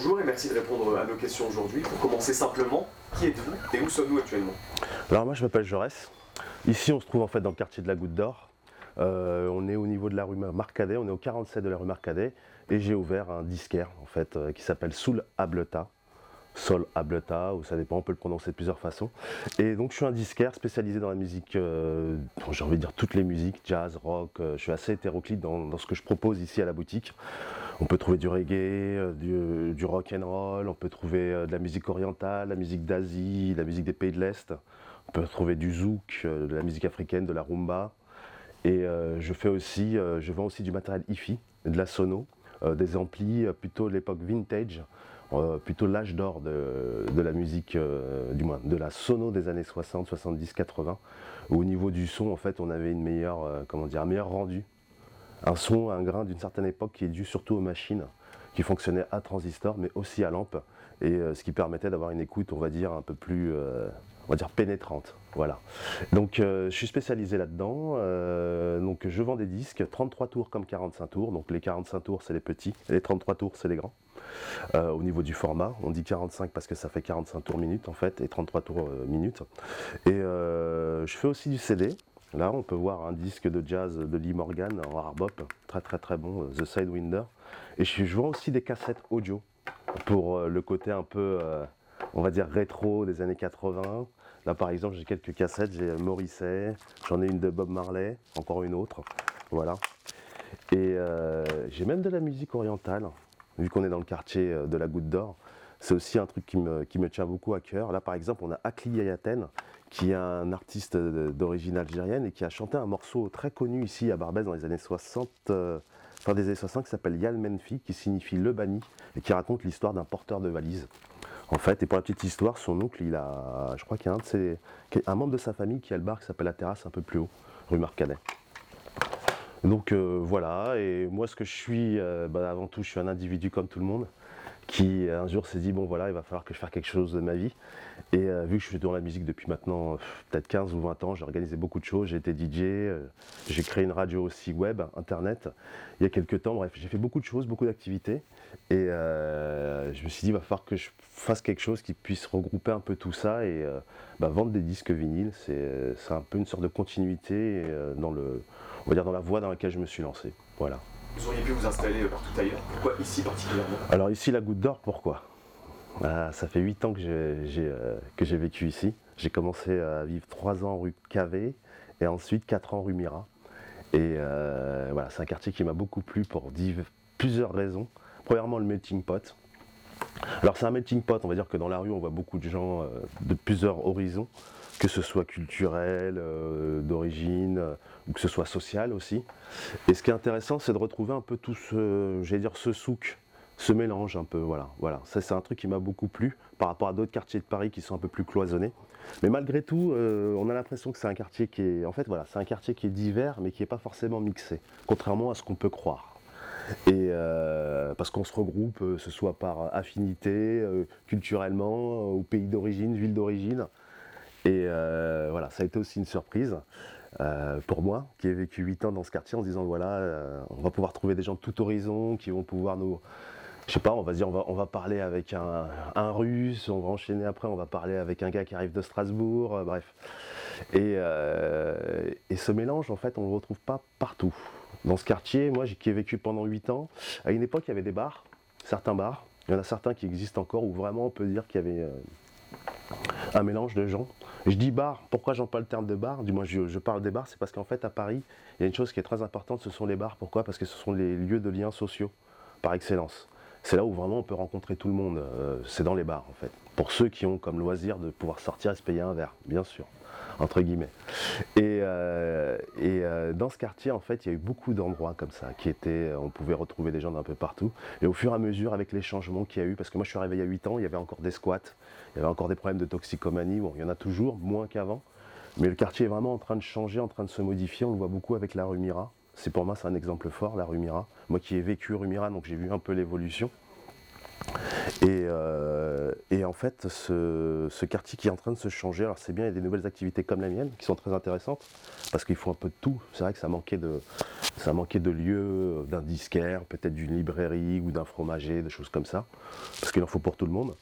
Bonjour et merci de répondre à nos questions aujourd'hui. Pour commencer simplement, qui êtes-vous et où sommes-nous actuellement? Alors moi je m'appelle Jaurès. Ici on se trouve en fait dans le quartier de la Goutte d'Or. Euh, on est au niveau de la rue Marcadet, on est au 47 de la rue Marcadet et j'ai ouvert un disquaire en fait euh, qui s'appelle Soul Ableta. Sol Ableta, ou ça dépend, on peut le prononcer de plusieurs façons. Et donc je suis un disquaire spécialisé dans la musique, euh, j'ai envie de dire toutes les musiques, jazz, rock, je suis assez hétéroclite dans, ce que je propose ici à la boutique. On peut trouver du reggae, du, du rock and roll, on peut trouver de la musique orientale, la musique d'Asie, la musique des pays de l'Est, on peut trouver du zouk, de la musique africaine, de la rumba, et euh, je fais aussi, euh, je vends aussi du matériel hi de la sono, euh, des amplis plutôt l'époque vintage, plutôt l'âge d'or de, la musique, du moins de la sono des années 60, 70, 80. Où au niveau du son, en fait, on avait une meilleure, comment dire, un meilleur rendu. Un son, un grain d'une certaine époque qui est dû surtout aux machines, qui fonctionnaient à transistor, mais aussi à lampe, et ce qui permettait d'avoir une écoute, on va dire, un peu plus on va dire pénétrante. Voilà. Donc euh, je suis spécialisé là-dedans. Euh, donc je vends des disques, 33 tours comme 45 tours. Donc les 45 tours c'est les petits, et les 33 tours c'est les grands. Euh, au niveau du format, on dit 45 parce que ça fait 45 tours minutes en fait, et 33 tours minutes. Et je fais aussi du CD. Là, on peut voir un disque de jazz de Lee Morgan en hard bop, très très très bon, The Sidewinder. Et je, vends aussi des cassettes audio pour le côté un peu on va dire rétro des années 80. Là par exemple j'ai quelques cassettes, j'ai Morisset, j'en ai une de Bob Marley, encore une autre, voilà. Et euh, j'ai même de la musique orientale, vu qu'on est dans le quartier euh, de la Goutte d'Or. C'est aussi un truc qui me, tient beaucoup à cœur. Là par exemple on a Akli Yayaten, qui est un artiste d'origine algérienne et qui a chanté un morceau très connu ici à Barbès dans les années 60, euh, fin des années 60, qui s'appelle Yal Menfi, qui signifie le banni, et qui raconte l'histoire d'un porteur de valise. En fait, et pour la petite histoire, son oncle, il a, je crois qu'il y a un, membre de sa famille qui a le bar qui s'appelle La Terrasse un peu plus haut, rue Marcadet. Donc euh, voilà, et moi ce que je suis, euh, bah, avant tout, je suis un individu comme tout le monde qui un jour s'est dit bon voilà il va falloir que je fasse quelque chose de ma vie. Et euh, vu que je suis dans la musique depuis maintenant peut-être 15 ou 20 ans j'ai organisé beaucoup de choses. J'ai été DJ euh, j'ai créé une radio aussi web internet. Il y a quelques temps bref j'ai fait beaucoup de choses beaucoup d'activités. Et euh, je me suis dit il va falloir que je fasse quelque chose qui puisse regrouper un peu tout ça et bah, vendre des disques vinyles. C'est un peu une sorte de continuité dans le on va dire dans la voie dans laquelle je me suis lancé. Voilà vous auriez pu vous installer partout ailleurs. Pourquoi ici particulièrement? Alors ici, la Goutte d'Or, pourquoi? Ah, Ça fait 8 ans que j'ai euh, vécu ici. J'ai commencé à vivre 3 ans rue Cavé et ensuite 4 ans rue Mira. Et euh, voilà, c'est un quartier qui m'a beaucoup plu pour plusieurs raisons. Premièrement, le melting pot. Alors c'est un melting pot, on va dire que dans la rue, on voit beaucoup de gens euh, de plusieurs horizons que ce soit culturel, euh, d'origine, ou que ce soit social aussi. Et ce qui est intéressant, c'est de retrouver un peu tout ce, j'allais dire, ce souk, ce mélange un peu, voilà. voilà. Ça, c'est un truc qui m'a beaucoup plu par rapport à d'autres quartiers de Paris qui sont un peu plus cloisonnés. Mais malgré tout, euh, on a l'impression que c'est un quartier qui est, en fait, voilà, c'est un quartier qui est divers, mais qui n'est pas forcément mixé, contrairement à ce qu'on peut croire. Et euh, parce qu'on se regroupe, ce soit par affinité, culturellement, au pays d'origine, ville d'origine. Et euh, voilà, ça a été aussi une surprise euh, pour moi, qui ai vécu 8 ans dans ce quartier, en se disant voilà, euh, on va pouvoir trouver des gens de tout horizon qui vont pouvoir nous. Je sais pas, on va dire, on va, on va parler avec un, russe, on va enchaîner après, on va parler avec un gars qui arrive de Strasbourg, bref. Et, et, ce mélange, en fait, on ne le retrouve pas partout. Dans ce quartier, moi qui ai vécu pendant 8 ans, à une époque, il y avait des bars, certains bars. Il y en a certains qui existent encore où vraiment on peut dire qu'il y avait un mélange de gens. Je dis bar, pourquoi j'emploie le terme de bar? Du moins, je, parle des bars, c'est parce qu'en fait, à Paris, il y a une chose qui est très importante, ce sont les bars. Pourquoi? Parce que ce sont les lieux de liens sociaux, par excellence. C'est là où vraiment on peut rencontrer tout le monde, euh, c'est dans les bars en fait. Pour ceux qui ont comme loisir de pouvoir sortir et se payer un verre, bien sûr entre guillemets. Et, euh, euh, dans ce quartier, en fait, il y a eu beaucoup d'endroits comme ça, qui étaient, on pouvait retrouver des gens d'un peu partout. Et au fur et à mesure, avec les changements qu'il y a eu, parce que moi je suis arrivé il y a 8 ans, il y avait encore des squats, il y avait encore des problèmes de toxicomanie, bon, il y en a toujours, moins qu'avant. Mais le quartier est vraiment en train de changer, en train de se modifier, on le voit beaucoup avec la rue Mira. C'est pour moi, c'est un exemple fort, la rue Mira. Moi qui ai vécu rue Mira, donc j'ai vu un peu l'évolution. Et, euh, et en fait, ce, quartier qui est en train de se changer, alors c'est bien, il y a des nouvelles activités comme la mienne qui sont très intéressantes, parce qu'il faut un peu de tout. C'est vrai que ça manquait de, ça de lieux, d'un disquaire, peut-être d'une librairie ou d'un fromager, des choses comme ça, parce qu'il en faut pour tout le monde.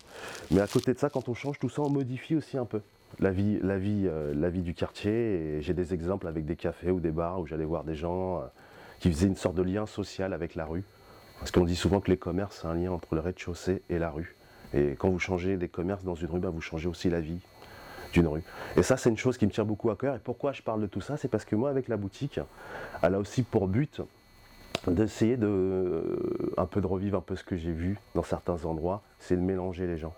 Mais à côté de ça, quand on change tout ça, on modifie aussi un peu la vie, la vie, euh, la vie du quartier. J'ai des exemples avec des cafés ou des bars où j'allais voir des gens euh, qui faisaient une sorte de lien social avec la rue. Parce qu'on dit souvent que les commerces, c'est un lien entre le rez-de-chaussée et la rue. Et quand vous changez des commerces dans une rue, ben, vous changez aussi la vie d'une rue. Et ça, c'est une chose qui me tient beaucoup à cœur. Et pourquoi je parle de tout ça C'est parce que moi, avec la boutique, elle a aussi pour but d'essayer de euh, un peu de revivre un peu ce que j'ai vu dans certains endroits, c'est de mélanger les gens.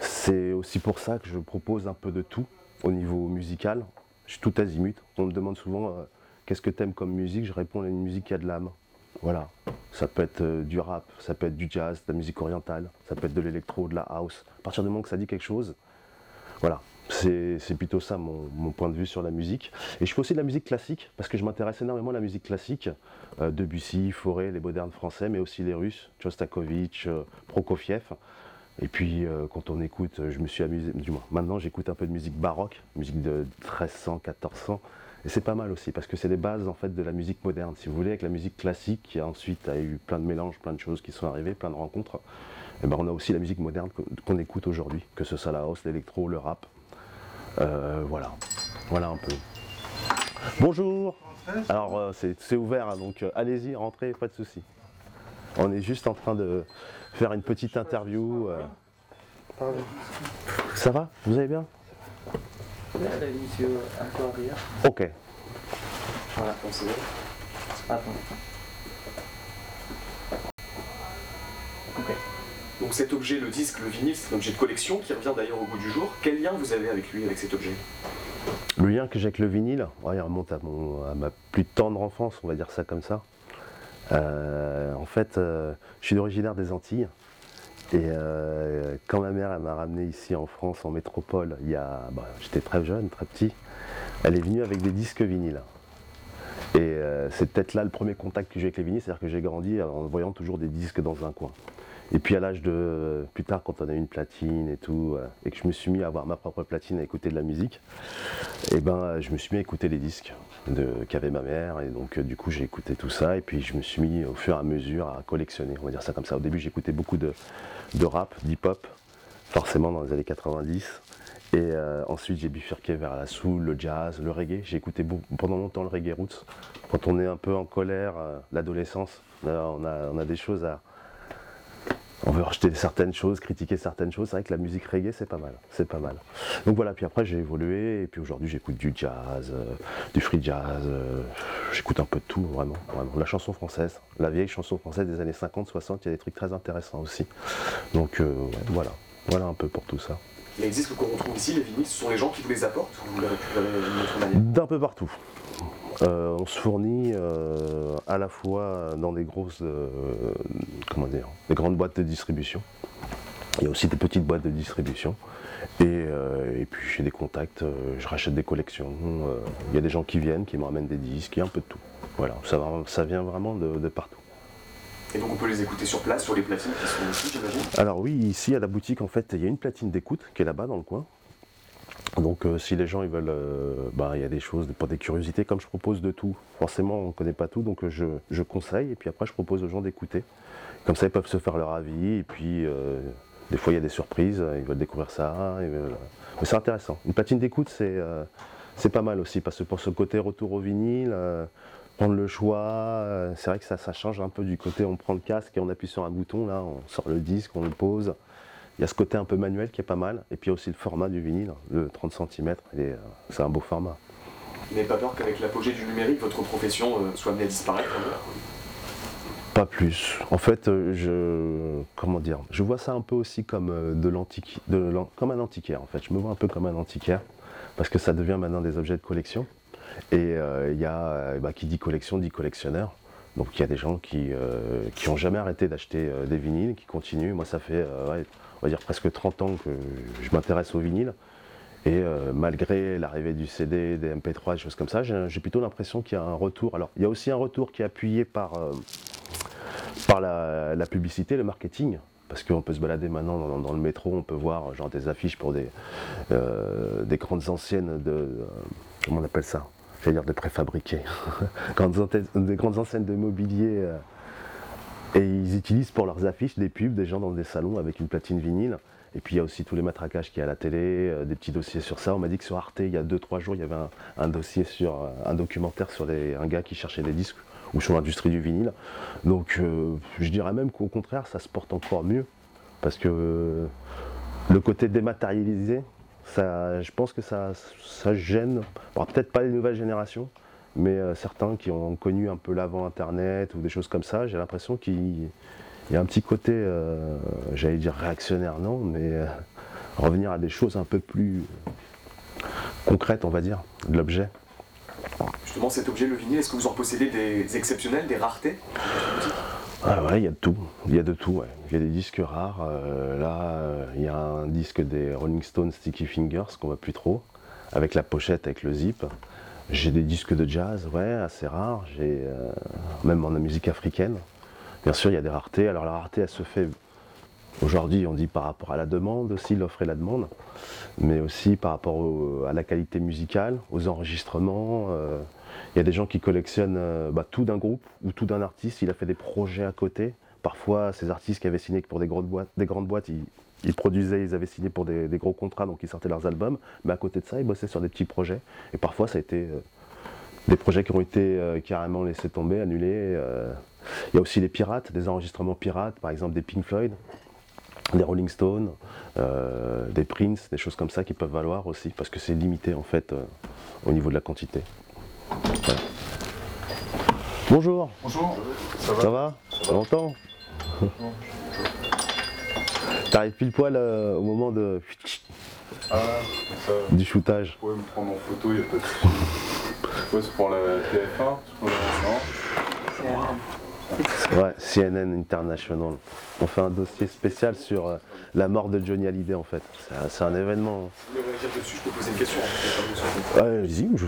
C'est aussi pour ça que je propose un peu de tout au niveau musical. Je suis tout azimut. On me demande souvent euh, qu'est-ce que tu aimes comme musique? Je réponds à une musique qui a de l'âme. Voilà. Ça peut être euh, du rap, ça peut être du jazz, de la musique orientale, ça peut être de l'électro, de la house. À partir du moment que ça dit quelque chose, voilà. C'est plutôt ça mon, point de vue sur la musique. Et je fais aussi de la musique classique, parce que je m'intéresse énormément à la musique classique. Euh, Debussy, Fauré, les modernes français, mais aussi les Russes, Tchostakovitch, euh, Prokofiev. Et puis quand on écoute, je me suis amusé, du moins maintenant j'écoute un peu de musique baroque, musique de 1300, 1400. Et c'est pas mal aussi, parce que c'est les bases en fait de la musique moderne, si vous voulez, avec la musique classique qui a ensuite a eu plein de mélanges, plein de choses qui sont arrivées, plein de rencontres. Et ben on a aussi la musique moderne qu'on écoute aujourd'hui, que ce soit la house, l'électro, le rap. Euh, voilà, voilà un peu. Bonjour. Alors euh, c'est ouvert, hein, donc euh, allez-y, rentrez, pas de souci. On est juste en train de faire une petite interview. Ça va? Vous allez bien? Monsieur un peu arrière. Ok. Voilà, pensez. Attends. Ok. Donc cet objet, le disque, le vinyle, c'est un objet de collection qui revient d'ailleurs au goût du jour. Quel lien vous avez avec lui, avec cet objet? Le lien que j'ai avec le vinyle, il remonte à, mon- à ma plus tendre enfance, on va dire ça comme ça. Euh, en fait, euh, je suis originaire des Antilles. Et euh, quand ma mère m'a ramené ici en France, en métropole, il y a, bah, j'étais très jeune, très petit, elle est venue avec des disques vinyles. Et euh, c'est peut-être là le premier contact que j'ai avec les vinyles, c'est-à-dire que j'ai grandi en voyant toujours des disques dans un coin. Et puis à l'âge de, plus tard, quand on a eu une platine et tout, euh, et que je me suis mis à avoir ma propre platine, à écouter de la musique, et ben euh, je me suis mis à écouter les disques qu'avait ma mère, et donc euh, du coup j'ai écouté tout ça, et puis je me suis mis au fur et à mesure à collectionner, on va dire ça comme ça. Au début j'écoutais beaucoup de, rap, d'hip-hop, forcément dans les années 90. Et euh, ensuite j'ai bifurqué vers la soul, le jazz, le reggae. J'ai écouté pendant longtemps le reggae roots. Quand on est un peu en colère, l'adolescence, on a des choses à, on veut rejeter certaines choses, critiquer certaines choses. C'est vrai que la musique reggae, c'est pas mal. C'est pas mal. Donc voilà, puis après j'ai évolué, et puis aujourd'hui j'écoute du jazz, euh, du free jazz, euh, j'écoute un peu de tout, vraiment, vraiment. La chanson française, la vieille chanson française des années 50, 60, il y a des trucs très intéressants aussi. Donc euh, ouais, voilà, voilà un peu pour tout ça. Les disques qu'on retrouve ici, les vinyles, ce sont les gens qui vous les apportent ou vous les récupérez d'une autre manière? D'un peu partout. Euh, on se fournit euh, à la fois dans des grosses, euh, comment dire, des grandes boîtes de distribution. Il y a aussi des petites boîtes de distribution. Et, et puis j'ai des contacts, je rachète des collections. Il y a des gens qui viennent, qui me ramènent des disques, il y a un peu de tout. Voilà, ça, va- ça vient vraiment de, de partout. Et donc on peut les écouter sur place, sur les platines qui sont ici, j'imagine? Alors oui, ici à la boutique, en fait, il y a une platine d'écoute qui est là-bas dans le coin. Donc euh, si les gens ils veulent, euh, bah, il y a des choses pour des curiosités, comme je propose de tout. Forcément, on ne connaît pas tout, donc euh, je, je conseille et puis après je propose aux gens d'écouter. Comme ça, ils peuvent se faire leur avis et puis des fois il y a des surprises, ils veulent découvrir ça. Mais c'est intéressant. Une platine d'écoute, c'est pas mal aussi parce que pour ce côté retour au vinyle. Prendre le choix, c'est vrai que ça, ça change un peu du côté on prend le casque et on appuie sur un bouton, là on sort le disque, on le pose. Il y a ce côté un peu manuel qui est pas mal, et puis il y a aussi le format du vinyle, le 30 cm, c'est un beau format. Vous n'avez pas peur qu'avec l'apogée du numérique, votre profession euh, soit amenée à disparaître jour Pas plus. En fait, euh, je comment dire, je vois ça un peu aussi comme euh, de l'antique, comme un antiquaire en fait. Je me vois un peu comme un antiquaire parce que ça devient maintenant des objets de collection. Et euh, il y a, bah, qui dit collection dit collectionneur. Donc il y a des gens qui euh, qui ont jamais arrêté d'acheter euh, des vinyles, qui continuent. Moi, ça fait, ouais, on va dire presque 30 ans que je m'intéresse aux vinyles. Et euh, malgré l'arrivée du CD, des MP3, des choses comme ça, j'ai plutôt l'impression qu'il y a un retour. Alors, il y a aussi un retour qui est appuyé par, euh, par la, publicité, le marketing. parce qu'on peut se balader maintenant dans, le métro, on peut voir genre des affiches pour des, euh, des grandes anciennes de. comment on appelle ça? J'allais dire de préfabriqués. Des grandes enseignes de mobilier. Et ils utilisent pour leurs affiches des pubs, des gens dans des salons avec une platine vinyle. Et puis il y a aussi tous les matraquages qu'il y a à la télé, euh, des petits dossiers sur ça. On m'a dit que sur Arte, il y a 2-3 jours, il y avait un, dossier sur euh, un documentaire sur un gars qui cherchait des disques ou sur l'industrie du vinyle. Donc euh, je dirais même qu'au contraire, ça se porte encore mieux. Parce que le côté dématérialisé, ça, je pense que ça, ça gêne, peut-être pas les nouvelles générations, mais euh, certains qui ont connu un peu l'avant Internet ou des choses comme ça, j'ai l'impression qu'il il y a un petit côté, euh, j'allais dire réactionnaire, non, mais euh, revenir à des choses un peu plus concrètes, on va dire, de l'objet. Justement, cet objet, le vinyle, est-ce que vous en possédez des exceptionnels, des raretés? Ah ouais, il y a de tout. Il y a de tout, ouais. Il y a des disques rares. là, il y a un disque des Rolling Stones Sticky Fingers qu'on voit plus trop, avec la pochette, avec le zip. J'ai des disques de jazz, ouais, assez rares. J'ai euh, même en musique africaine. Bien sûr, il y a des raretés. Alors la rareté, elle se fait aujourd'hui, on dit par rapport à la demande aussi, l'offre et la demande, mais aussi par rapport à la qualité musicale, aux enregistrements. euh, il y a des gens qui collectionnent euh, bah, tout d'un groupe ou tout d'un artiste. Il a fait des projets à côté. Parfois, ces artistes qui avaient signé pour des grandes boîtes, des grandes boîtes ils, ils produisaient, ils avaient signé pour des, des gros contrats, donc ils sortaient leurs albums. Mais à côté de ça, ils bossaient sur des petits projets. Et parfois, ça a été euh, des projets qui ont été euh, carrément laissés tomber, annulés. euh. Il y a aussi les pirates, des enregistrements pirates, par exemple des Pink Floyd, des Rolling Stones, des Prince, des choses comme ça qui peuvent valoir aussi, parce que c'est limité en fait au niveau de la quantité. Voilà. Bonjour, Bonjour, ça va? Ça va? Ça va longtemps? T'arrives pile poil euh, au moment de, Ah, ça, du shootage. pouvez me prendre en photo, il n'y a pas de. Ouais, c'est pour la TF1, je crois, non Ouais, CNN International. On fait un dossier spécial sur euh, la mort de Johnny Hallyday en fait. C'est un- C'est un événement. Si vous voulez réagir dessus, je peux poser une question. Ouais, vas-y, je-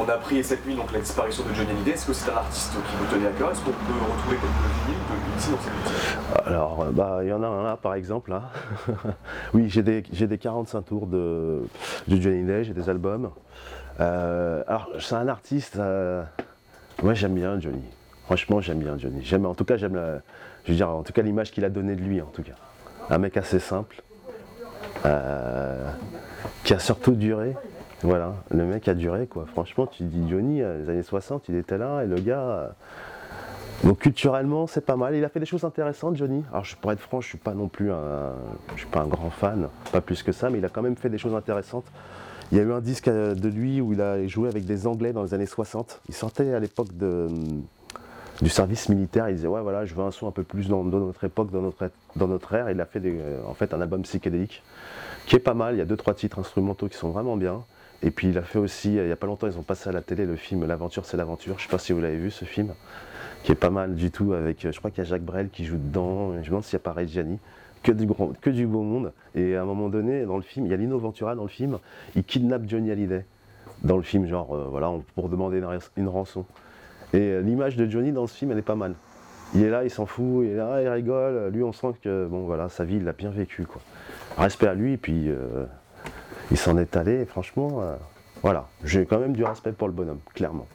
On a appris cette nuit donc la disparition de Johnny Hallyday. Est-ce que c'est un artiste qui vous tenait à cœur? Est-ce qu'on peut retrouver quelques vinyles de ici dans cette Alors, euh, bah, il y en a un là, par exemple. Là. oui, j'ai des, des 45 tours de, Johnny Day, j'ai des albums. Euh, alors, c'est un artiste. euh, moi, j'aime bien Johnny. Franchement, j'aime bien Johnny. J'aime, en tout cas, j'aime, je veux en tout cas, l'image qu'il a donnée de lui, en tout cas. Un mec assez simple, qui a surtout duré. Voilà, le mec a duré, quoi. Franchement, tu dis Johnny, euh, les années 60, il était là, et le gars. euh, donc culturellement, c'est pas mal. Il a fait des choses intéressantes, Johnny. Alors, je, pour être franc, je suis pas non plus un, je suis pas un grand fan, pas plus que ça, mais il a quand même fait des choses intéressantes. Il y a eu un disque euh, de lui où il a joué avec des Anglais dans les années 60. Il sortait à l'époque du service militaire. Il disait ouais voilà, je veux un son un peu plus dans, dans notre époque, dans notre, dans notre ère. Il a fait euh, en fait un album psychédélique qui est pas mal. Il y a deux trois titres instrumentaux qui sont vraiment bien. Et puis il a fait aussi, euh, il y a pas longtemps, ils ont passé à la télé le film L'aventure c'est l'aventure. Je sais pas si vous l'avez vu ce film qui est pas mal du tout avec, euh, je crois qu'il y a Jacques Brel qui joue dedans, je me demande s'il n'y a pas Reggiani, que du, grand, que du beau monde. Et à un moment donné, dans le film, il y a Lino Ventura dans le film, il kidnappe Johnny Hallyday dans le film, genre, euh, voilà, pour demander une, rançon. Et l'image de Johnny dans ce film, elle est pas mal. Il est là, il s'en fout, il est là, il rigole. Lui, on sent que, bon, voilà, sa vie, il l'a bien vécu, quoi. Respect à lui, et puis il s'en est allé, et franchement, euh, voilà. J'ai quand même du respect pour le bonhomme, clairement.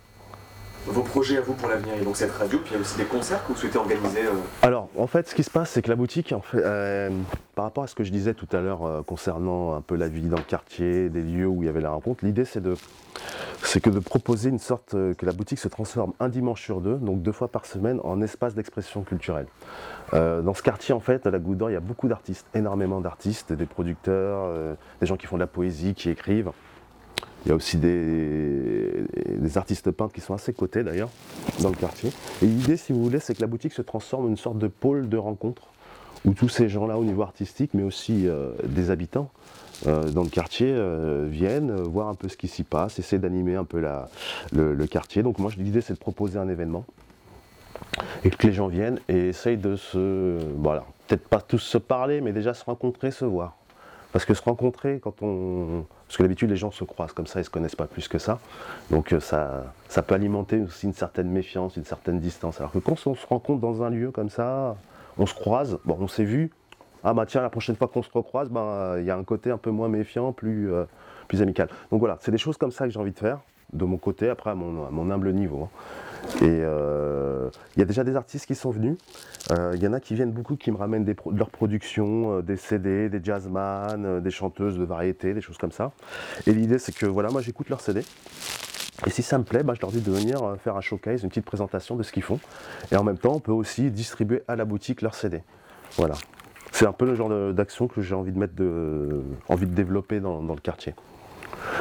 Vos projets à vous pour l'avenir, a donc cette radio, puis il y a aussi des concerts que vous souhaitez organiser. euh, Alors, en fait, ce qui se passe, c'est que la boutique, en fait, euh, par rapport à ce que je disais tout à l'heure concernant un peu la vie dans le quartier, des lieux où il y avait la rencontre, l'idée c'est de, c'est que de proposer une sorte euh, que la boutique se transforme un dimanche sur deux, donc deux fois par semaine, en espace d'expression culturelle. Euh, dans ce quartier, en fait, à la Goutte il y a beaucoup d'artistes, énormément d'artistes, des producteurs, euh, des gens qui font de la poésie, qui écrivent. Il y a aussi des, artistes peintres qui sont à ses côtés d'ailleurs, dans le quartier. Et l'idée, si vous voulez, c'est que la boutique se transforme en une sorte de pôle de rencontre où tous ces gens-là, au niveau artistique, mais aussi des habitants dans le quartier, euh, viennent euh, voir un peu ce qui s'y passe, essayer d'animer un peu la- le, quartier. Donc moi, l'idée, c'est de proposer un événement et que les gens viennent et essayent de se, voilà, peut-être pas tous se parler, mais déjà se rencontrer, se voir. Parce que se rencontrer quand on. Parce que d'habitude les gens se croisent comme ça, ils se connaissent pas plus que ça. Donc euh, ça, ça peut alimenter aussi une certaine méfiance, une certaine distance. Alors que quand on se rencontre dans un lieu comme ça, on se croise, bon on s'est vu, ah bah tiens la prochaine fois qu'on se recroise, ben, il y a un côté un peu moins méfiant, plus, euh, plus amical. Donc voilà, c'est des choses comme ça que j'ai envie de faire, de mon côté, après à mon, humble niveau. hein. Et euh, il y a déjà des artistes qui sont venus. Euh, Il y en a qui viennent beaucoup, qui me ramènent leurs productions, euh, des CD, des jazzman, euh, des chanteuses de variété, des choses comme ça. Et l'idée, c'est que voilà, moi j'écoute leurs CD. Et si ça me plaît, bah, je leur dis de venir euh, faire un showcase, une petite présentation de ce qu'ils font. Et en même temps, on peut aussi distribuer à la boutique leurs CD. Voilà. C'est un peu le genre d'action que j'ai envie de mettre de, envie de développer dans- dans le quartier.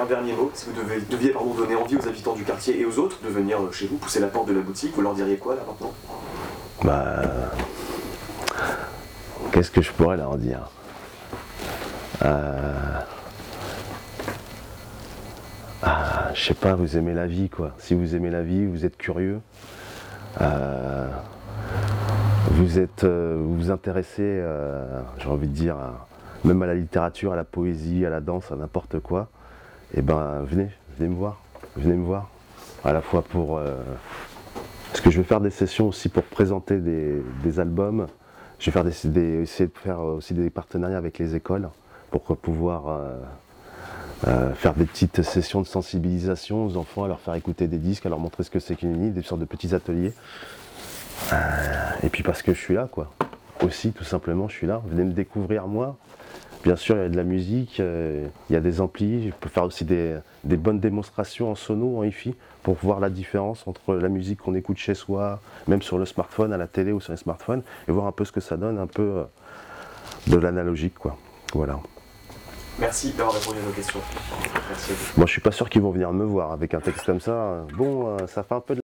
Un dernier mot, si vous devez- deviez pardon, donner envie aux habitants du quartier et aux autres de venir euh, chez vous, pousser la porte de la boutique, vous leur diriez quoi là maintenant? Bah. Qu'est-ce que je pourrais leur dire? Euh, Ah, je sais pas, vous aimez la vie quoi. Si vous aimez la vie, vous êtes curieux. euh, Vous êtes, euh, vous vous intéressez, euh, j'ai envie de dire, même à la littérature, à la poésie, à la danse, à n'importe quoi. Et ben, venez, venez me voir, venez me voir. À la fois pour euh, parce que je vais faire des sessions aussi pour présenter des, albums. Je vais faire essayer de faire aussi des partenariats avec les écoles pour pouvoir faire des petites sessions de sensibilisation aux enfants, à leur faire écouter des disques, à leur montrer ce que c'est qu'une des sortes de petits ateliers. Euh, et puis parce que je suis là, quoi. Aussi, tout simplement, je suis là. Venez me découvrir moi. Bien sûr, il y a de la musique, euh, il y a des amplis. Je peux faire aussi des, des bonnes démonstrations en sono, en hi-fi, pour voir la différence entre la musique qu'on écoute chez soi, même sur le smartphone, à la télé ou sur les smartphones, et voir un peu ce que ça donne, un peu euh, de l'analogique, quoi. Voilà. Merci d'avoir répondu à nos questions. Merci à vous. Moi, je suis pas sûr qu'ils vont venir me voir avec un texte comme ça. Bon, ça fait un peu de